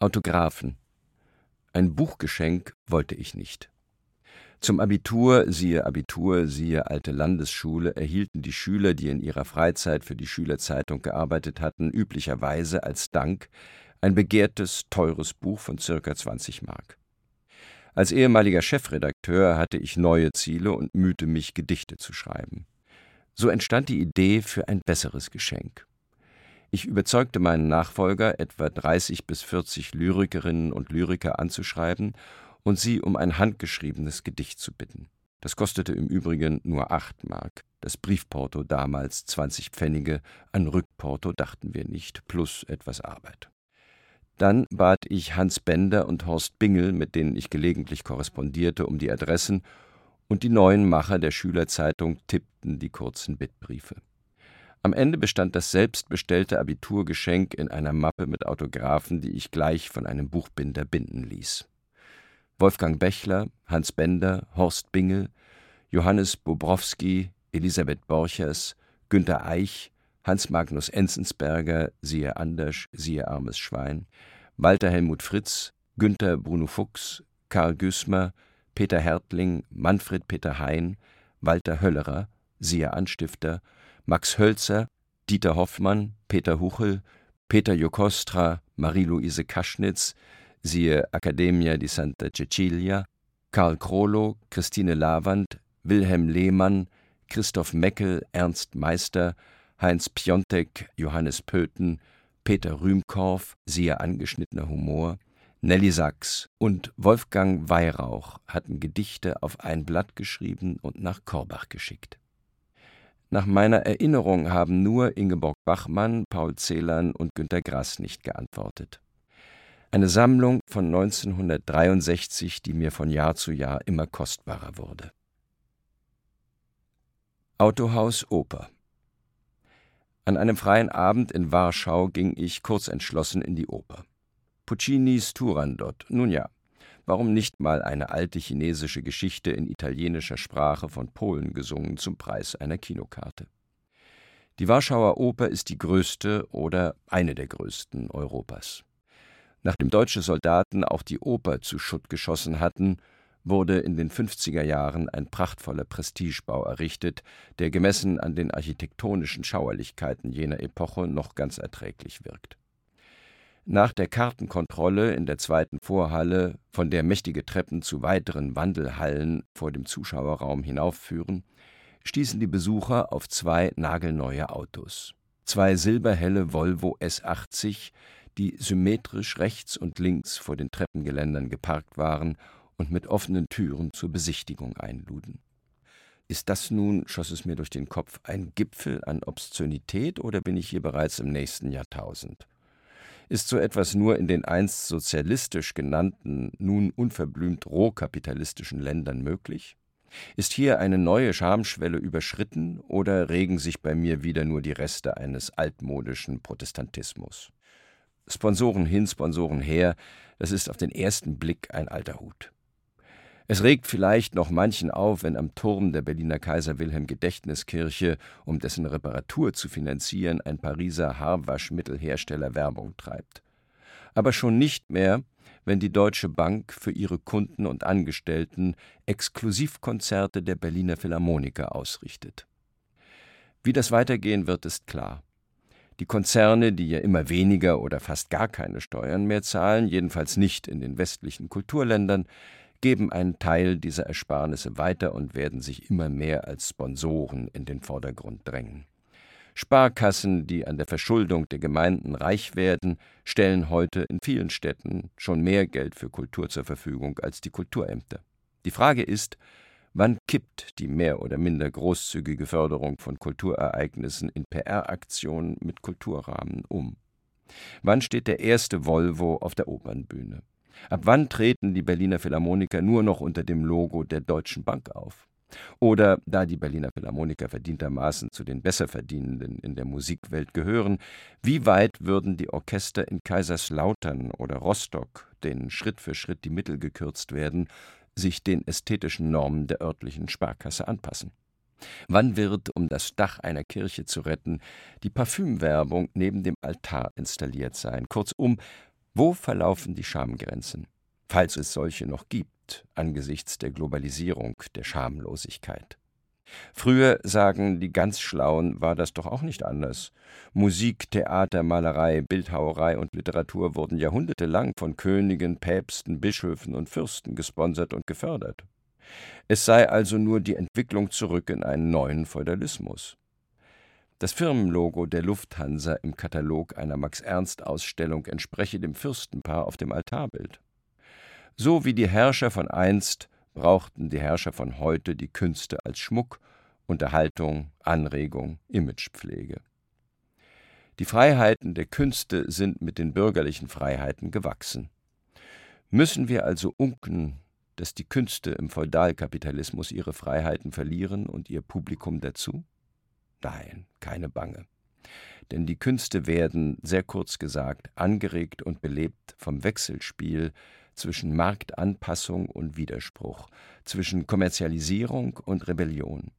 Autographen. Ein Buchgeschenk wollte ich nicht. Zum Abitur, siehe Abitur, siehe alte Landesschule, erhielten die Schüler, die in ihrer Freizeit für die Schülerzeitung gearbeitet hatten, üblicherweise als Dank ein begehrtes, teures Buch von circa 20 Mark. Als ehemaliger Chefredakteur hatte ich neue Ziele und mühte mich, Gedichte zu schreiben. So entstand die Idee für ein besseres Geschenk. Ich überzeugte meinen Nachfolger, etwa 30 bis 40 Lyrikerinnen und Lyriker anzuschreiben und sie um ein handgeschriebenes Gedicht zu bitten. Das kostete im Übrigen nur acht Mark, das Briefporto damals 20 Pfennige, an Rückporto dachten wir nicht, plus etwas Arbeit. Dann bat ich Hans Bender und Horst Bingel, mit denen ich gelegentlich korrespondierte, um die Adressen, und die neuen Macher der Schülerzeitung tippten die kurzen Bittbriefe. Am Ende bestand das selbstbestellte Abiturgeschenk in einer Mappe mit Autographen, die ich gleich von einem Buchbinder binden ließ. Wolfgang Bechler, Hans Bender, Horst Bingel, Johannes Bobrowski, Elisabeth Borchers, Günter Eich, Hans Magnus Enzensberger, siehe Andersch, siehe Armes Schwein, Walter Helmut Fritz, Günther Bruno Fuchs, Karl Güßmer, Peter Hertling, Manfred Peter Hein, Walter Höllerer, siehe Anstifter, Max Hölzer, Dieter Hoffmann, Peter Huchel, Peter Jokostra, Marie-Louise Kaschnitz, siehe Accademia di Santa Cecilia, Karl Krolo, Christine Lavand, Wilhelm Lehmann, Christoph Meckel, Ernst Meister, Heinz Piontek, Johannes Pöthen, Peter Rühmkorff, siehe angeschnittener Humor, Nelly Sachs und Wolfgang Weihrauch hatten Gedichte auf ein Blatt geschrieben und nach Korbach geschickt. Nach meiner Erinnerung haben nur Ingeborg Bachmann, Paul Celan und Günter Grass nicht geantwortet. Eine Sammlung von 1963, die mir von Jahr zu Jahr immer kostbarer wurde. Autohaus Oper An einem freien Abend in Warschau ging ich kurzentschlossen in die Oper. Puccinis Turandot, nun ja, Warum nicht mal eine alte chinesische Geschichte in italienischer Sprache von Polen gesungen zum Preis einer Kinokarte? Die Warschauer Oper ist die größte oder eine der größten Europas. Nachdem deutsche Soldaten auch die Oper zu Schutt geschossen hatten, wurde in den 50er Jahren ein prachtvoller Prestigebau errichtet, der gemessen an den architektonischen Schauerlichkeiten jener Epoche noch ganz erträglich wirkt. Nach der Kartenkontrolle in der zweiten Vorhalle, von der mächtige Treppen zu weiteren Wandelhallen vor dem Zuschauerraum hinaufführen, stießen die Besucher auf zwei nagelneue Autos. Zwei silberhelle Volvo S80, die symmetrisch rechts und links vor den Treppengeländern geparkt waren und mit offenen Türen zur Besichtigung einluden. Ist das nun, schoss es mir durch den Kopf, ein Gipfel an Obszönität oder bin ich hier bereits im nächsten Jahrtausend? Ist so etwas nur in den einst sozialistisch genannten, nun unverblümt rohkapitalistischen Ländern möglich? Ist hier eine neue Schamschwelle überschritten oder regen sich bei mir wieder nur die Reste eines altmodischen Protestantismus? Sponsoren hin, Sponsoren her, das ist auf den ersten Blick ein alter Hut. Es regt vielleicht noch manchen auf, wenn am Turm der Berliner Kaiser Wilhelm Gedächtniskirche, um dessen Reparatur zu finanzieren, ein Pariser Haarwaschmittelhersteller Werbung treibt. Aber schon nicht mehr, wenn die Deutsche Bank für ihre Kunden und Angestellten Exklusivkonzerte der Berliner Philharmoniker ausrichtet. Wie das weitergehen wird, ist klar. Die Konzerne, die ja immer weniger oder fast gar keine Steuern mehr zahlen, jedenfalls nicht in den westlichen Kulturländern, geben einen Teil dieser Ersparnisse weiter und werden sich immer mehr als Sponsoren in den Vordergrund drängen. Sparkassen, die an der Verschuldung der Gemeinden reich werden, stellen heute in vielen Städten schon mehr Geld für Kultur zur Verfügung als die Kulturämter. Die Frage ist, wann kippt die mehr oder minder großzügige Förderung von Kulturereignissen in PR-Aktionen mit Kulturrahmen um? Wann steht der erste Volvo auf der Opernbühne? Ab wann treten die Berliner Philharmoniker nur noch unter dem Logo der Deutschen Bank auf? Oder da die Berliner Philharmoniker verdientermaßen zu den Besserverdienenden in der Musikwelt gehören, wie weit würden die Orchester in Kaiserslautern oder Rostock, denen Schritt für Schritt die Mittel gekürzt werden, sich den ästhetischen Normen der örtlichen Sparkasse anpassen? Wann wird, um das Dach einer Kirche zu retten, die Parfümwerbung neben dem Altar installiert sein? Kurzum, Wo verlaufen die Schamgrenzen, falls es solche noch gibt, angesichts der Globalisierung, der Schamlosigkeit? Früher, sagen die ganz Schlauen, war das doch auch nicht anders. Musik, Theater, Malerei, Bildhauerei und Literatur wurden jahrhundertelang von Königen, Päpsten, Bischöfen und Fürsten gesponsert und gefördert. Es sei also nur die Entwicklung zurück in einen neuen Feudalismus. Das Firmenlogo der Lufthansa im Katalog einer Max-Ernst-Ausstellung entspreche dem Fürstenpaar auf dem Altarbild. So wie die Herrscher von einst brauchten die Herrscher von heute die Künste als Schmuck, Unterhaltung, Anregung, Imagepflege. Die Freiheiten der Künste sind mit den bürgerlichen Freiheiten gewachsen. Müssen wir also unken, dass die Künste im Feudalkapitalismus ihre Freiheiten verlieren und ihr Publikum dazu? Nein, keine Bange. Denn die Künste werden, sehr kurz gesagt, angeregt und belebt vom Wechselspiel zwischen Marktanpassung und Widerspruch, zwischen Kommerzialisierung und Rebellion.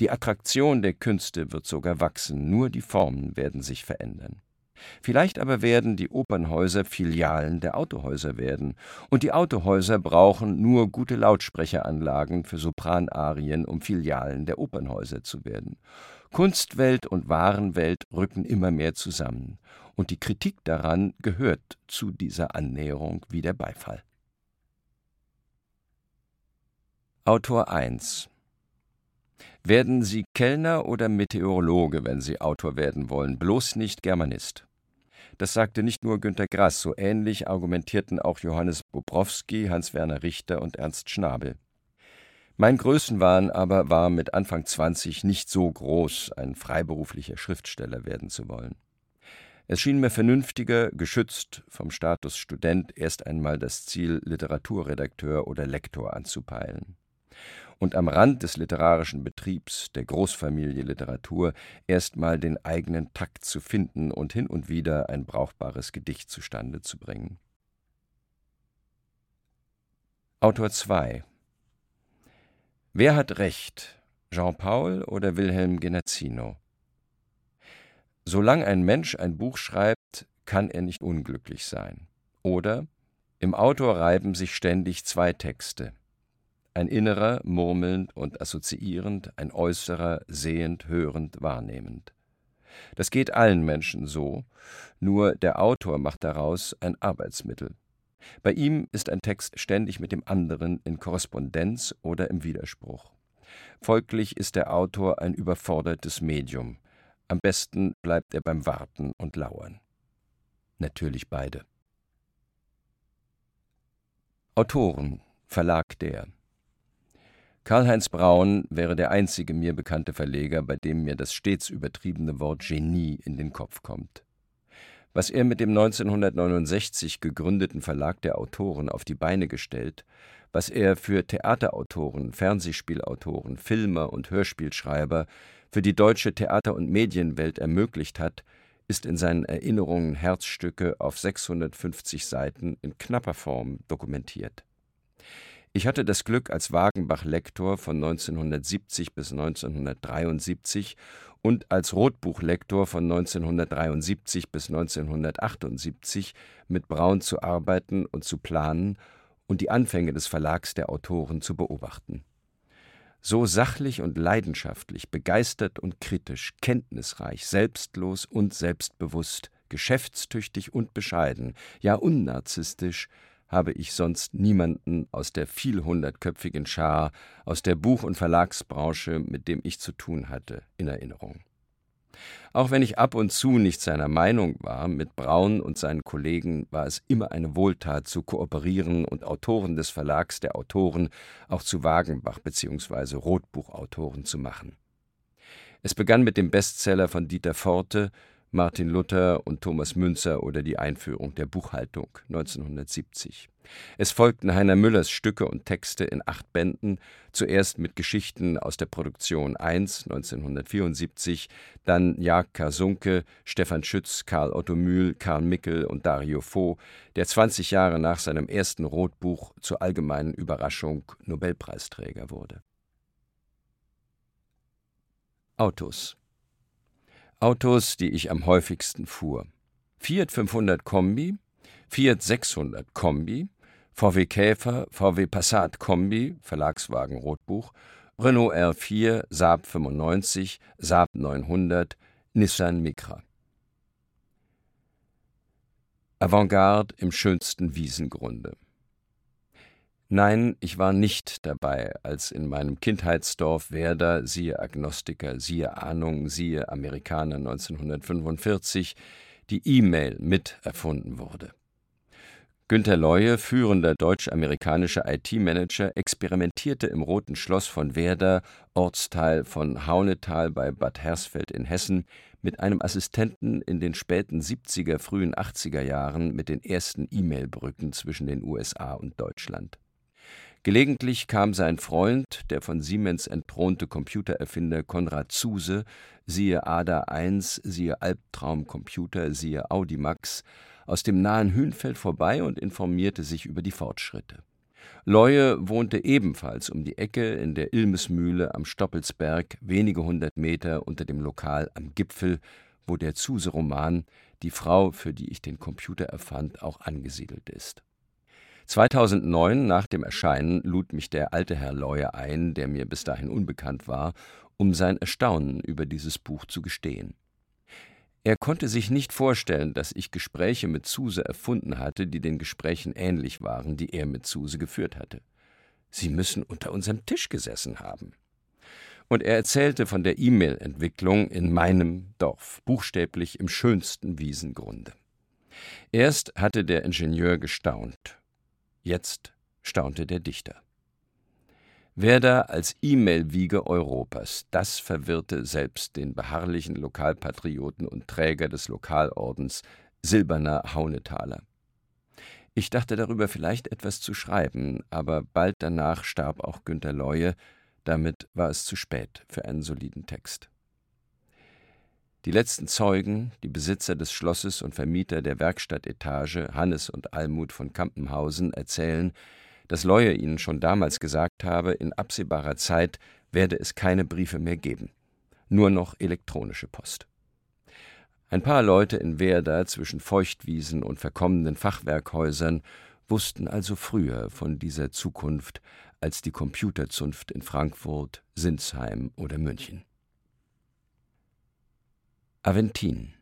Die Attraktion der Künste wird sogar wachsen, nur die Formen werden sich verändern. Vielleicht aber werden die Opernhäuser Filialen der Autohäuser werden, und die Autohäuser brauchen nur gute Lautsprecheranlagen für Sopranarien, um Filialen der Opernhäuser zu werden. Kunstwelt und Warenwelt rücken immer mehr zusammen, und die Kritik daran gehört zu dieser Annäherung wie der Beifall. Autor 1 Werden Sie Kellner oder Meteorologe, wenn Sie Autor werden wollen, bloß nicht Germanist. Das sagte nicht nur Günter Grass, so ähnlich argumentierten auch Johannes Bobrowski, Hans-Werner Richter und Ernst Schnabel. Mein Größenwahn aber war mit Anfang 20 nicht so groß, ein freiberuflicher Schriftsteller werden zu wollen. Es schien mir vernünftiger, geschützt vom Status Student, erst einmal das Ziel Literaturredakteur oder Lektor anzupeilen. Und am Rand des literarischen Betriebs der Großfamilie Literatur erstmal den eigenen Takt zu finden und hin und wieder ein brauchbares Gedicht zustande zu bringen. Autor 2 Wer hat recht, Jean-Paul oder Wilhelm Genazzino? Solange ein Mensch ein Buch schreibt, kann er nicht unglücklich sein. Oder im Autor reiben sich ständig zwei Texte. Ein innerer, murmelnd und assoziierend, ein äußerer, sehend, hörend, wahrnehmend. Das geht allen Menschen so, nur der Autor macht daraus ein Arbeitsmittel. Bei ihm ist ein Text ständig mit dem anderen in Korrespondenz oder im Widerspruch. Folglich ist der Autor ein überfordertes Medium. Am besten bleibt er beim Warten und Lauern. Natürlich beide. Autoren, Verlag der. Karl-Heinz Braun wäre der einzige mir bekannte Verleger, bei dem mir das stets übertriebene Wort Genie in den Kopf kommt. Was er mit dem 1969 gegründeten Verlag der Autoren auf die Beine gestellt, was er für Theaterautoren, Fernsehspielautoren, Filmer und Hörspielschreiber für die deutsche Theater- und Medienwelt ermöglicht hat, ist in seinen Erinnerungen Herzstücke auf 650 Seiten in knapper Form dokumentiert. Ich hatte das Glück, als Wagenbach-Lektor von 1970 bis 1973 und als Rotbuchlektor von 1973 bis 1978 mit Braun zu arbeiten und zu planen und die Anfänge des Verlags der Autoren zu beobachten. So sachlich und leidenschaftlich, begeistert und kritisch, kenntnisreich, selbstlos und selbstbewusst, geschäftstüchtig und bescheiden, ja unnarzistisch, habe ich sonst niemanden aus der vielhundertköpfigen Schar, aus der Buch- und Verlagsbranche, mit dem ich zu tun hatte, in Erinnerung. Auch wenn ich ab und zu nicht seiner Meinung war, mit Braun und seinen Kollegen war es immer eine Wohltat zu kooperieren und Autoren des Verlags der Autoren auch zu Wagenbach bzw. Rotbuchautoren zu machen. Es begann mit dem Bestseller von Dieter Forte Martin Luther und Thomas Münzer oder die Einführung der Buchhaltung 1970. Es folgten Heiner Müllers Stücke und Texte in acht Bänden, zuerst mit Geschichten aus der Produktion 1 1974, dann Jag Karsunke, Stefan Schütz, Karl Otto Mühl, Karl Mickel und Dario Fo, der 20 Jahre nach seinem ersten Rotbuch zur allgemeinen Überraschung Nobelpreisträger wurde. Autos Autos, die ich am häufigsten fuhr. Fiat 500 Kombi, Fiat 600 Kombi, VW Käfer, VW Passat Kombi, Verlagswagen Rotbuch, Renault R4, Saab 95, Saab 900, Nissan Micra. Avantgarde im schönsten Wiesengrunde. Nein, ich war nicht dabei, als in meinem Kindheitsdorf Werder, siehe Agnostiker, siehe Ahnung, siehe Amerikaner 1945, die E-Mail mit erfunden wurde. Günter Leue, führender deutsch-amerikanischer IT-Manager, experimentierte im Roten Schloss von Werder, Ortsteil von Haunetal bei Bad Hersfeld in Hessen, mit einem Assistenten in den späten 70er, frühen 80er Jahren mit den ersten E-Mail-Brücken zwischen den USA und Deutschland. Gelegentlich kam sein Freund, der von Siemens entthronte Computererfinder Konrad Zuse, siehe ADA 1, siehe Albtraumcomputer, siehe Audimax, aus dem nahen Hünfeld vorbei und informierte sich über die Fortschritte. Leue wohnte ebenfalls um die Ecke in der Ilmesmühle am Stoppelsberg, wenige hundert Meter unter dem Lokal am Gipfel, wo der Zuse-Roman Die Frau, für die ich den Computer erfand, auch angesiedelt ist. 2009, nach dem Erscheinen, lud mich der alte Herr Leue ein, der mir bis dahin unbekannt war, um sein Erstaunen über dieses Buch zu gestehen. Er konnte sich nicht vorstellen, dass ich Gespräche mit Zuse erfunden hatte, die den Gesprächen ähnlich waren, die er mit Zuse geführt hatte. Sie müssen unter unserem Tisch gesessen haben. Und er erzählte von der E-Mail-Entwicklung in meinem Dorf, buchstäblich im schönsten Wiesengrunde. Erst hatte der Ingenieur gestaunt, jetzt staunte der Dichter. Werder als E-Mail-Wiege Europas, das verwirrte selbst den beharrlichen Lokalpatrioten und Träger des Lokalordens Silberner Haunetaler. Ich dachte darüber vielleicht etwas zu schreiben, aber bald danach starb auch Günter Leue, damit war es zu spät für einen soliden Text. Die letzten Zeugen, die Besitzer des Schlosses und Vermieter der Werkstattetage, Hannes und Almut von Kampenhausen, erzählen, dass Leue ihnen schon damals gesagt habe, in absehbarer Zeit werde es keine Briefe mehr geben, nur noch elektronische Post. Ein paar Leute in Werder zwischen Feuchtwiesen und verkommenen Fachwerkhäusern wussten also früher von dieser Zukunft als die Computerzunft in Frankfurt, Sinsheim oder München. Aventin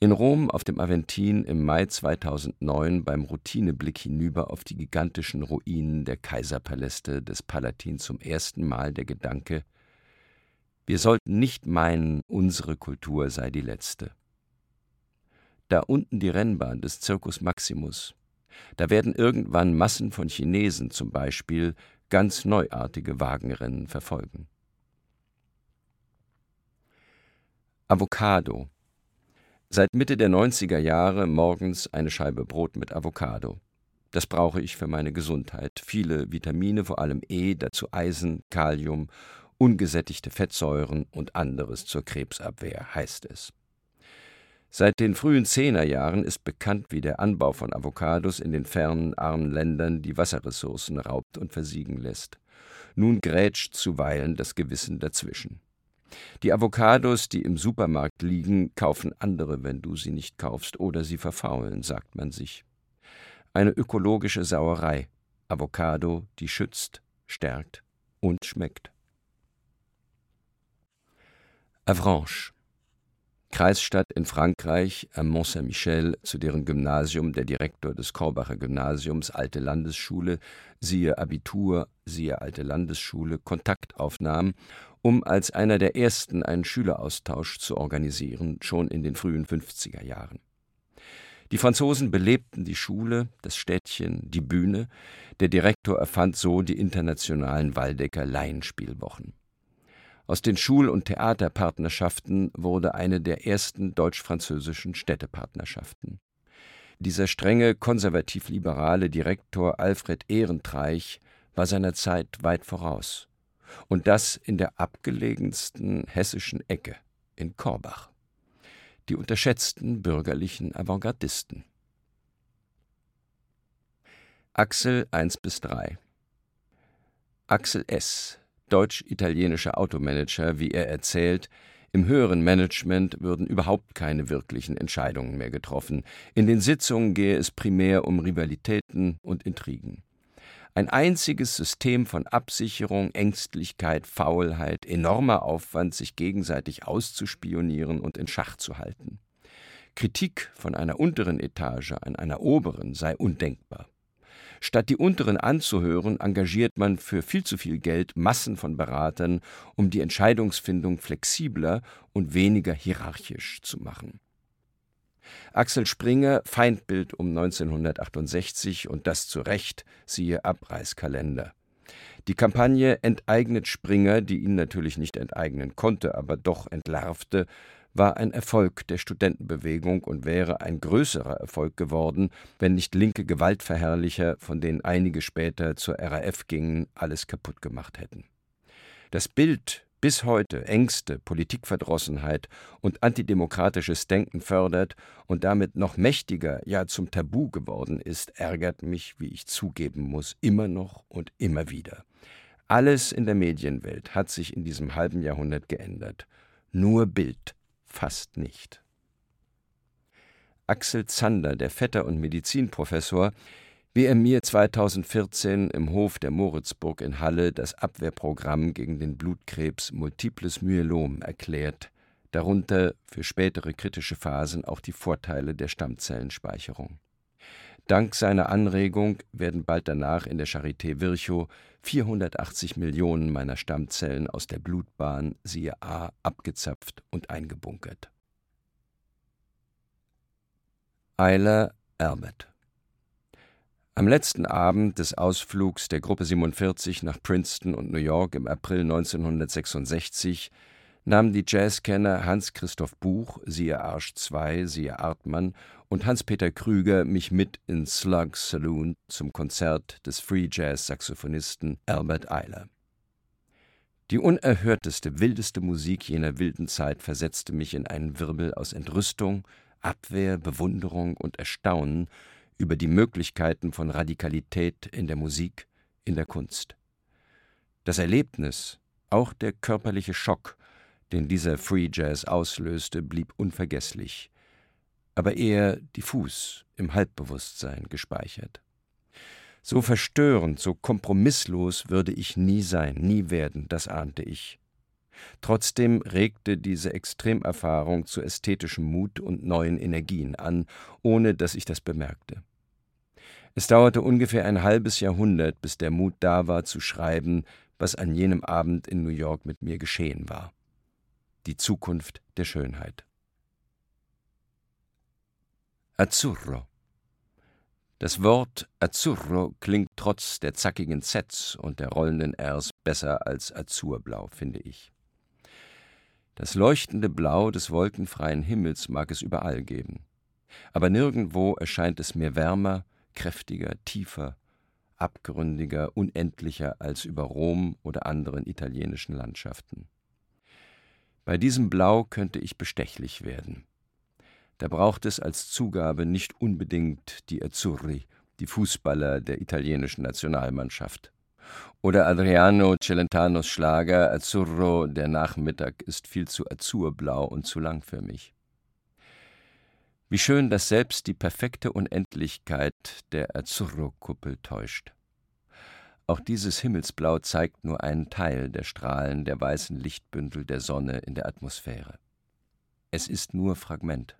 in Rom auf dem Aventin im Mai 2009 beim Routineblick hinüber auf die gigantischen Ruinen der Kaiserpaläste des Palatin zum ersten Mal der Gedanke, wir sollten nicht meinen, unsere Kultur sei die letzte. Da unten die Rennbahn des Circus Maximus, da werden irgendwann Massen von Chinesen zum Beispiel ganz neuartige Wagenrennen verfolgen. Avocado Seit Mitte der 90er Jahre morgens eine Scheibe Brot mit Avocado. Das brauche ich für meine Gesundheit. Viele Vitamine, vor allem E, dazu Eisen, Kalium, ungesättigte Fettsäuren und anderes zur Krebsabwehr, heißt es. Seit den frühen Zehnerjahren ist bekannt, wie der Anbau von Avocados in den fernen, armen Ländern die Wasserressourcen raubt und versiegen lässt. Nun grätscht zuweilen das Gewissen dazwischen. Die Avocados, die im Supermarkt liegen, kaufen andere, wenn du sie nicht kaufst, oder sie verfaulen, sagt man sich. Eine ökologische Sauerei. Avocado, die schützt, stärkt und schmeckt. Avranches Kreisstadt in Frankreich am Mont Saint-Michel, zu deren Gymnasium der Direktor des Korbacher Gymnasiums Alte Landesschule, siehe Abitur, siehe Alte Landesschule, Kontakt aufnahm um als einer der ersten einen Schüleraustausch zu organisieren, schon in den frühen 50er Jahren. Die Franzosen belebten die Schule, das Städtchen, die Bühne. Der Direktor erfand so die internationalen Waldecker Laienspielwochen. Aus den Schul- und Theaterpartnerschaften wurde eine der ersten deutsch-französischen Städtepartnerschaften. Dieser strenge konservativ-liberale Direktor Alfred Ehrentreich war seiner Zeit weit voraus und das in der abgelegensten hessischen Ecke, in Korbach. Die unterschätzten bürgerlichen Avantgardisten. Axel 1 bis 3 Axel S., deutsch-italienischer Automanager, wie er erzählt, Im höheren Management würden überhaupt keine wirklichen Entscheidungen mehr getroffen. In den Sitzungen gehe es primär um Rivalitäten und Intrigen. Ein einziges System von Absicherung, Ängstlichkeit, Faulheit, enormer Aufwand, sich gegenseitig auszuspionieren und in Schach zu halten. Kritik von einer unteren Etage an einer oberen sei undenkbar. Statt die unteren anzuhören, engagiert man für viel zu viel Geld Massen von Beratern, um die Entscheidungsfindung flexibler und weniger hierarchisch zu machen. Axel Springer, Feindbild um 1968 und das zu Recht, siehe Abreißkalender. Die Kampagne enteignet Springer, die ihn natürlich nicht enteignen konnte, aber doch entlarvte, war ein Erfolg der Studentenbewegung und wäre ein größerer Erfolg geworden, wenn nicht linke Gewaltverherrlicher, von denen einige später zur RAF gingen, alles kaputt gemacht hätten. Das Bild bis heute Ängste, Politikverdrossenheit und antidemokratisches Denken fördert und damit noch mächtiger, ja zum Tabu geworden ist, ärgert mich, wie ich zugeben muss, immer noch und immer wieder. Alles in der Medienwelt hat sich in diesem halben Jahrhundert geändert. Nur Bild fast nicht. Axel Zander, der Vetter und Medizinprofessor, wie er mir 2014 im Hof der Moritzburg in Halle das Abwehrprogramm gegen den Blutkrebs Multiples Myelom erklärt, darunter für spätere kritische Phasen auch die Vorteile der Stammzellenspeicherung. Dank seiner Anregung werden bald danach in der Charité Virchow 480 Millionen meiner Stammzellen aus der Blutbahn, siehe A, abgezapft und eingebunkert. Eiler Erbert Am letzten Abend des Ausflugs der Gruppe 47 nach Princeton und New York im April 1966 nahmen die Jazzkenner Hans-Christoph Buch, siehe Arsch 2, siehe Artmann, und Hans-Peter Krüger mich mit in Slug's Saloon zum Konzert des Free Jazz-Saxophonisten Albert Eiler. Die unerhörteste, wildeste Musik jener wilden Zeit versetzte mich in einen Wirbel aus Entrüstung, Abwehr, Bewunderung und Erstaunen über die Möglichkeiten von Radikalität in der Musik, in der Kunst. Das Erlebnis, auch der körperliche Schock, den dieser Free Jazz auslöste, blieb unvergesslich, aber eher diffus im Halbbewusstsein gespeichert. So verstörend, so kompromisslos würde ich nie sein, nie werden, das ahnte ich. Trotzdem regte diese Extremerfahrung zu ästhetischem Mut und neuen Energien an, ohne dass ich das bemerkte. Es dauerte ungefähr ein halbes Jahrhundert, bis der Mut da war, zu schreiben, was an jenem Abend in New York mit mir geschehen war die Zukunft der Schönheit. Azzurro. Das Wort Azzurro klingt trotz der zackigen Zs und der rollenden Rs besser als Azurblau, finde ich. Das leuchtende Blau des wolkenfreien Himmels mag es überall geben, aber nirgendwo erscheint es mir wärmer, kräftiger, tiefer, abgründiger, unendlicher als über Rom oder anderen italienischen Landschaften. Bei diesem Blau könnte ich bestechlich werden. Da braucht es als Zugabe nicht unbedingt die Azzurri, die Fußballer der italienischen Nationalmannschaft. Oder Adriano Celentanos Schlager Azzurro, der Nachmittag ist viel zu azurblau und zu lang für mich. Wie schön, dass selbst die perfekte Unendlichkeit der Azzurro-Kuppel täuscht. Auch dieses Himmelsblau zeigt nur einen Teil der Strahlen der weißen Lichtbündel der Sonne in der Atmosphäre. Es ist nur Fragment.